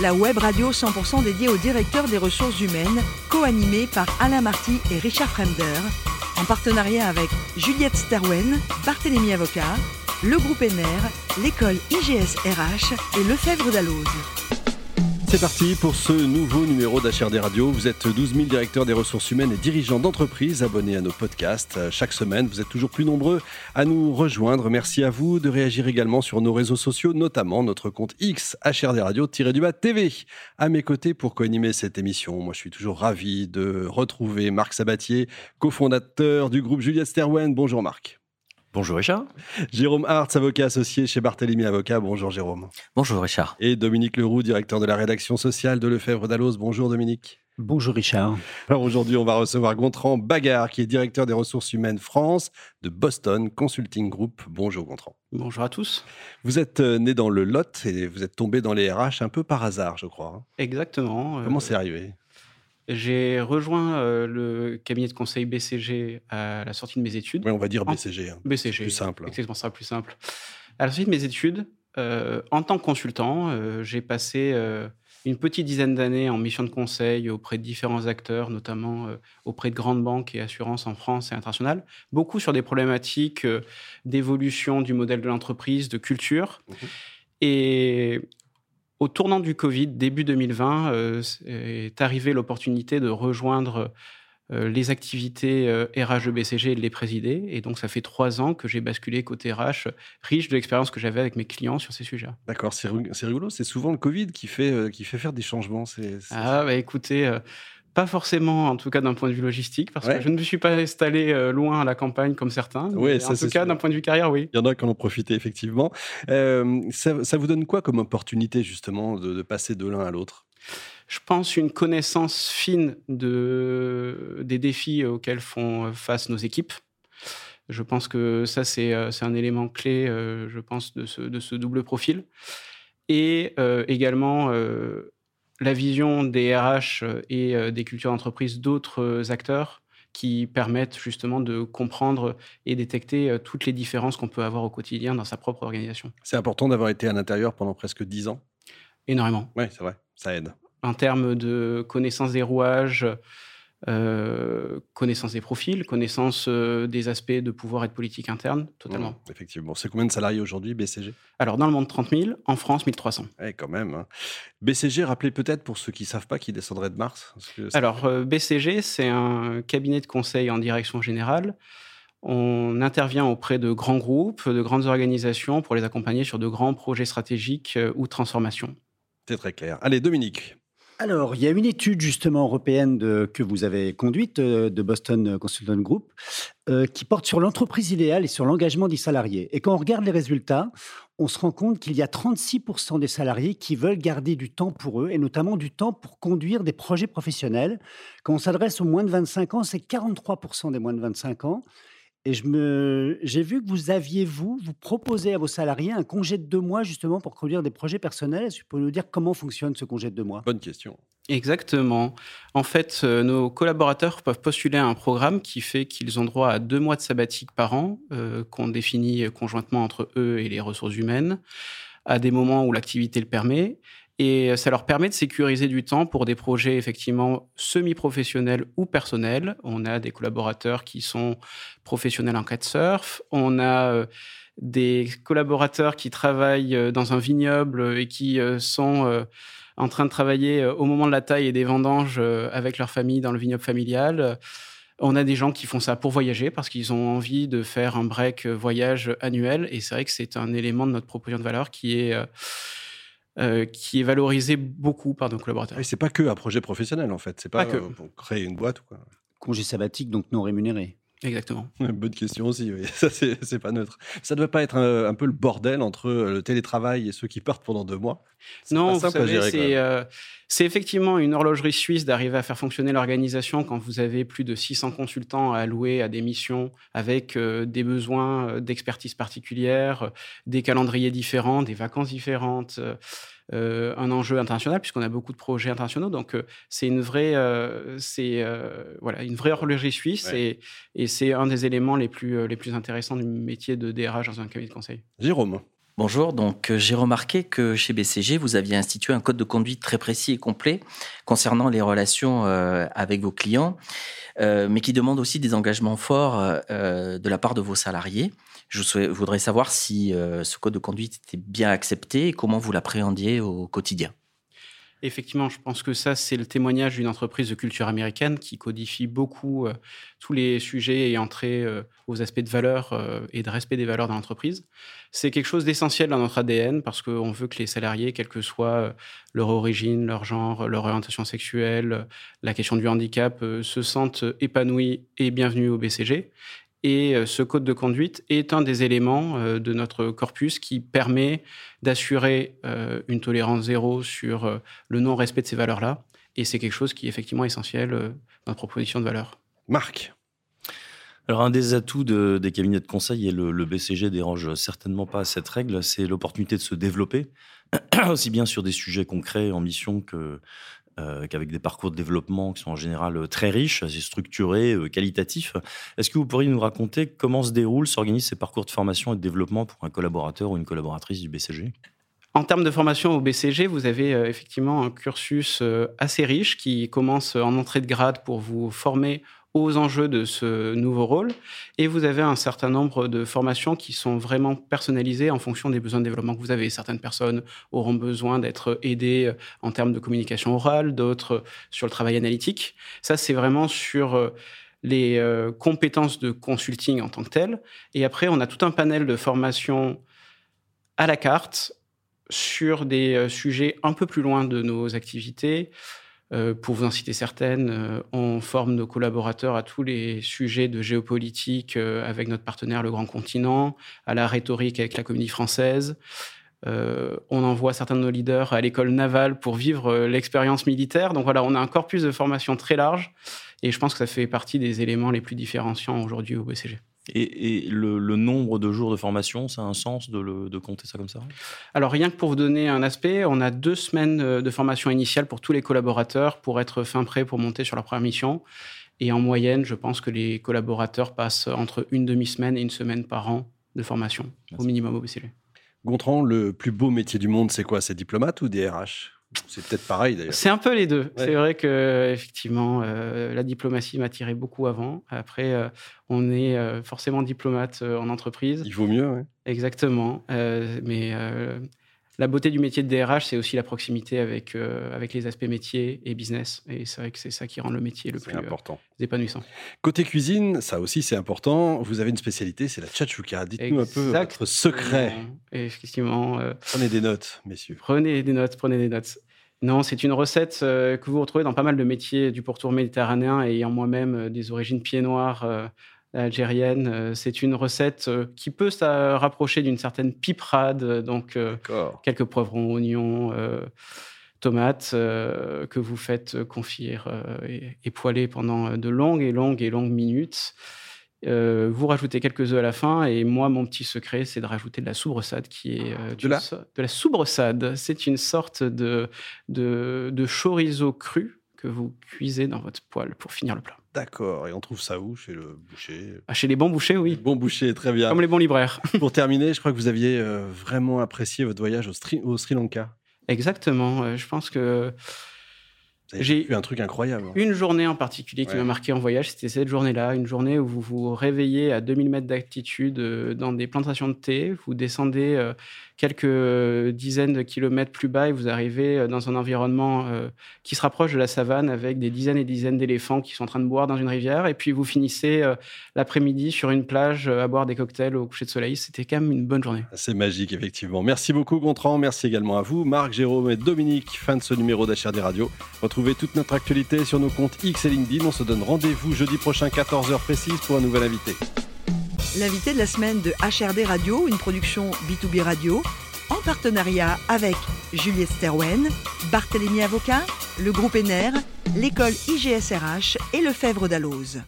La web radio 100% dédiée aux directeurs des ressources humaines, co-animée par Alain Marty et Richard Fremder, en partenariat avec Juliette Sterwen, Barthélémy Avocat, le groupe NR, l'école IGS RH et Lefebvre d'Alloz. C'est parti pour ce nouveau numéro d'HRD Radio. Vous êtes 12 000 directeurs des ressources humaines et dirigeants d'entreprises abonnés à nos podcasts. Chaque semaine, vous êtes toujours plus nombreux à nous rejoindre. Merci à vous de réagir également sur nos réseaux sociaux, notamment notre compte X HRD Radio-du-bas TV. À mes côtés pour co-animer cette émission, moi je suis toujours ravi de retrouver Marc Sabatier, cofondateur du groupe Juliette Sterwen. Bonjour Marc. Bonjour Richard. Jérôme Hartz, avocat associé chez Barthélemy Avocat. Bonjour Jérôme. Bonjour Richard. Et Dominique Leroux, directeur de la rédaction sociale de Lefebvre d'Allos. Bonjour Dominique. Bonjour Richard. Alors aujourd'hui, on va recevoir Gontran Bagarre, qui est directeur des ressources humaines France de Boston Consulting Group. Bonjour Gontran. Bonjour à tous. Vous êtes euh, né dans le Lot et vous êtes tombé dans les RH un peu par hasard, je crois. Hein. Exactement. Comment c'est arrivé? J'ai rejoint euh, le cabinet de conseil BCG à la sortie de mes études. Oui, on va dire BCG. Hein. BCG. Plus simple. Exactement, ça plus simple. À la sortie de mes études, euh, en tant que consultant, euh, j'ai passé une petite dizaine d'années en mission de conseil auprès de différents acteurs, notamment auprès de grandes banques et assurances en France et internationales, beaucoup sur des problématiques d'évolution du modèle de l'entreprise, de culture. Mmh et au tournant du Covid, début 2020, euh, est arrivée l'opportunité de rejoindre euh, les activités RH de BCG et de les présider. Et donc, ça fait trois ans que j'ai basculé côté RH, riche de l'expérience que j'avais avec mes clients sur ces sujets. D'accord, c'est rigolo. C'est souvent le Covid qui fait, euh, qui fait faire des changements. Ah, bah écoutez, pas forcément, en tout cas d'un point de vue logistique, parce que je ne me suis pas installé euh, loin à la campagne comme certains. Oui, en tout cas, d'un point de vue carrière, oui. Il y en a qui en ont profité, effectivement. Euh, ça, vous donne quoi comme opportunité, justement, de, passer de l'un à l'autre? Je pense une connaissance fine de, des défis auxquels font face nos équipes. Je pense que ça, c'est euh, un élément clé, je pense, de ce, de ce double profil. Et également la vision des RH euh, et euh, des cultures d'entreprise d'autres euh, acteurs qui permettent justement de comprendre et détecter toutes les différences qu'on peut avoir au quotidien dans sa propre organisation. C'est important d'avoir été à l'intérieur pendant presque dix ans? Énormément. Oui, c'est vrai, ça aide. En termes de connaissance des rouages, euh, connaissance des profils, connaissance euh, des aspects de pouvoir et de politique interne, totalement. Mmh, effectivement. C'est combien de salariés aujourd'hui, BCG Alors, dans le monde, 30 000. En France, 1300. Eh, quand même. Hein. BCG, rappelez peut-être pour ceux qui ne savent pas qui descendrait de Mars. Alors, euh, BCG, c'est un cabinet de conseil en direction générale. On intervient auprès de grands groupes, de grandes organisations pour les accompagner sur de grands projets stratégiques ou transformations. C'est très clair. Allez, Dominique. Alors, il y a une étude justement européenne que vous avez conduite euh, de Boston Consultant Group euh, qui porte sur l'entreprise idéale et sur l'engagement des salariés. Et quand on regarde les résultats, on se rend compte qu'il y a 36% des salariés qui veulent garder du temps pour eux et notamment du temps pour conduire des projets professionnels. Quand on s'adresse aux moins de 25 ans, c'est 43% des moins de 25 ans. Et je me, j'ai vu que vous aviez, vous, vous proposez à vos salariés un congé de deux mois justement pour conduire des projets personnels. Est-ce que vous pouvez nous dire comment fonctionne ce congé de deux mois? Bonne question. Exactement. En fait, euh, nos collaborateurs peuvent postuler à un programme qui fait qu'ils ont droit à deux mois de sabbatique par an, euh, qu'on définit conjointement entre eux et les ressources humaines, à des moments où l'activité le permet. Et ça leur permet de sécuriser du temps pour des projets effectivement semi-professionnels ou personnels. On a des collaborateurs qui sont professionnels en surf. On a euh, des collaborateurs qui travaillent euh, dans un vignoble et qui euh, sont en train de travailler au moment de la taille et des vendanges avec leur famille dans le vignoble familial. On a des gens qui font ça pour voyager parce qu'ils ont envie de faire un break voyage annuel. Et c'est vrai que c'est un élément de notre proposition de valeur qui est euh, qui est valorisé beaucoup par nos collaborateurs. Et c'est pas que un projet professionnel en fait, c'est pas, que. pour créer une boîte ou quoi. Congé sabbatique donc non rémunéré. Exactement. Bonne question aussi, oui. Ça, c'est pas neutre. Ça ne doit pas être un, peu le bordel entre euh, le télétravail et ceux qui partent pendant deux mois Non, vous savez, euh, c'est effectivement une horlogerie suisse d'arriver à faire fonctionner l'organisation quand vous avez plus de 600 consultants à allouer à des missions avec euh, des besoins d'expertise particulière, des calendriers différents, des vacances différentes. Euh, un enjeu international puisqu'on a beaucoup de projets internationaux. Donc euh, c'est une vraie, euh, c'est voilà, une vraie horlogerie suisse et, et c'est un des éléments les plus les plus intéressants du métier de DRH dans un cabinet de conseil. Jérôme. Bonjour, donc j'ai remarqué que chez BCG, vous aviez institué un code de conduite très précis et complet concernant les relations avec vos clients, mais qui demande aussi des engagements forts de la part de vos salariés. Je voudrais savoir si ce code de conduite était bien accepté et comment vous l'appréhendiez au quotidien. Effectivement, je pense que ça, c'est le témoignage d'une entreprise de culture américaine qui codifie beaucoup euh, tous les sujets et entrer euh, aux aspects de valeur euh, et de respect des valeurs dans l'entreprise. C'est quelque chose d'essentiel dans notre ADN parce qu'on veut que les salariés, quelle que soit leur origine, leur genre, leur orientation sexuelle, la question du handicap, se sentent épanouis et bienvenus au BCG. Et euh, ce code de conduite est un des éléments euh, de notre corpus qui permet d'assurer euh, une tolérance zéro sur le non-respect de ces valeurs-là. Et c'est quelque chose qui est effectivement essentiel dans notre proposition de valeur. Marc alors un des atouts des cabinets de conseil, et le, le BCG dérange certainement pas à cette règle, c'est l'opportunité de se développer, aussi bien sur des sujets concrets en mission que euh, qu'avec des parcours de développement qui sont en général euh, très riches, assez structurés, euh, qualitatifs. Est-ce que vous pourriez nous raconter comment se déroulent, s'organisent ces parcours de formation et de développement pour un collaborateur ou une collaboratrice du BCG en termes de formation au BCG, vous avez effectivement un cursus assez riche qui commence en entrée de grade pour vous former aux enjeux de ce nouveau rôle. Et vous avez un certain nombre de formations qui sont vraiment personnalisées en fonction des besoins de développement que vous avez. Certaines personnes auront besoin d'être aidées euh, en termes de communication orale, d'autres euh, sur le travail analytique. Ça, c'est vraiment sur euh, les compétences de consulting en tant que telles. Et après, on a tout un panel de formations à la carte sur des sujets un peu plus loin de nos activités. Euh, pour vous en citer certaines, euh, on forme nos collaborateurs à tous les sujets de géopolitique euh, avec notre partenaire Le Grand Continent, à la rhétorique avec la Comédie Française. on envoie certains de nos leaders à l'école navale pour vivre l'expérience militaire. Donc voilà, on a un corpus de formation très large et je pense que ça fait partie des éléments les plus différenciants aujourd'hui au BCG. Et, le, nombre de jours de formation, ça a un sens de, compter ça comme ça? Alors rien que pour vous donner un aspect, on a deux semaines euh, de formation initiale pour tous les collaborateurs pour être fin prêt pour monter sur leur première mission. Et en moyenne, je pense que les collaborateurs passent entre une demi-semaine et une semaine par an de formation, au minimum au BCG. Gontran, le plus beau métier du monde, c'est quoi? C'est diplomate ou DRH c'est peut-être pareil d'ailleurs. C'est un peu les deux. C'est vrai que effectivement, euh, la diplomatie m'attirait beaucoup avant. Après, euh, on est euh, forcément diplomate en entreprise. Il vaut mieux, oui. Exactement. mais la beauté du métier de DRH, c'est aussi la proximité avec, avec les aspects métiers et business. Et c'est vrai que c'est ça qui rend le métier le plus important. épanouissant. Côté cuisine, ça aussi c'est important. Vous avez une spécialité, c'est la tchatchouka. Dites-nous un peu votre secret. Effectivement. Prenez des notes, messieurs. Prenez des notes, prenez des notes. Non, c'est une recette que vous retrouvez dans pas mal de métiers du pourtour méditerranéen et ayant moi-même des origines pieds noirs algérienne. Euh, c'est une recette euh, qui peut se rapprocher d'une certaine piperade, donc euh, quelques poivrons, oignons, tomates que vous faites confire et, poêler pendant de longues et longues et longues minutes. vous rajoutez quelques œufs à la fin et moi mon petit secret c'est de rajouter de la soubresade qui est de, la... de la soubresade c'est une sorte de, de, de chorizo cru que vous cuisez dans votre poêle pour finir le plat. D'accord. Et on trouve ça où? Chez le boucher? Ah, Chez les bons bouchers, oui. Les bons bouchers, très bien. Comme les bons libraires. Pour terminer, je crois que vous aviez euh, vraiment apprécié votre voyage au, au Sri Lanka. Exactement. Euh, je pense que j'ai eu un truc incroyable. Une journée en particulier qui m'a marqué en voyage, c'était cette journée-là, une journée où vous vous réveillez à 2000 mètres d'altitude euh, dans des plantations de thé, vous descendez quelques dizaines de kilomètres plus bas et vous arrivez euh, dans un environnement qui se rapproche de la savane avec des dizaines et dizaines d'éléphants qui sont en train de boire dans une rivière et puis vous finissez l'après-midi sur une plage à boire des cocktails au coucher de soleil. C'était quand même une bonne journée. C'est magique, effectivement. Merci beaucoup, Gontran. Merci également à vous, Marc, Jérôme et Dominique. Fin de ce numéro d'HRD Radio. Retrouvez toute notre actualité sur nos comptes X et LinkedIn. On se donne rendez-vous jeudi prochain, 14h précise, pour un nouvel invité. L'invité de la semaine de HRD Radio, une production B2B Radio, en partenariat avec Juliette Sterwen, Barthélémy Avocat, le groupe ENER, l'école IGSRH et le Fèvre d'Alloz.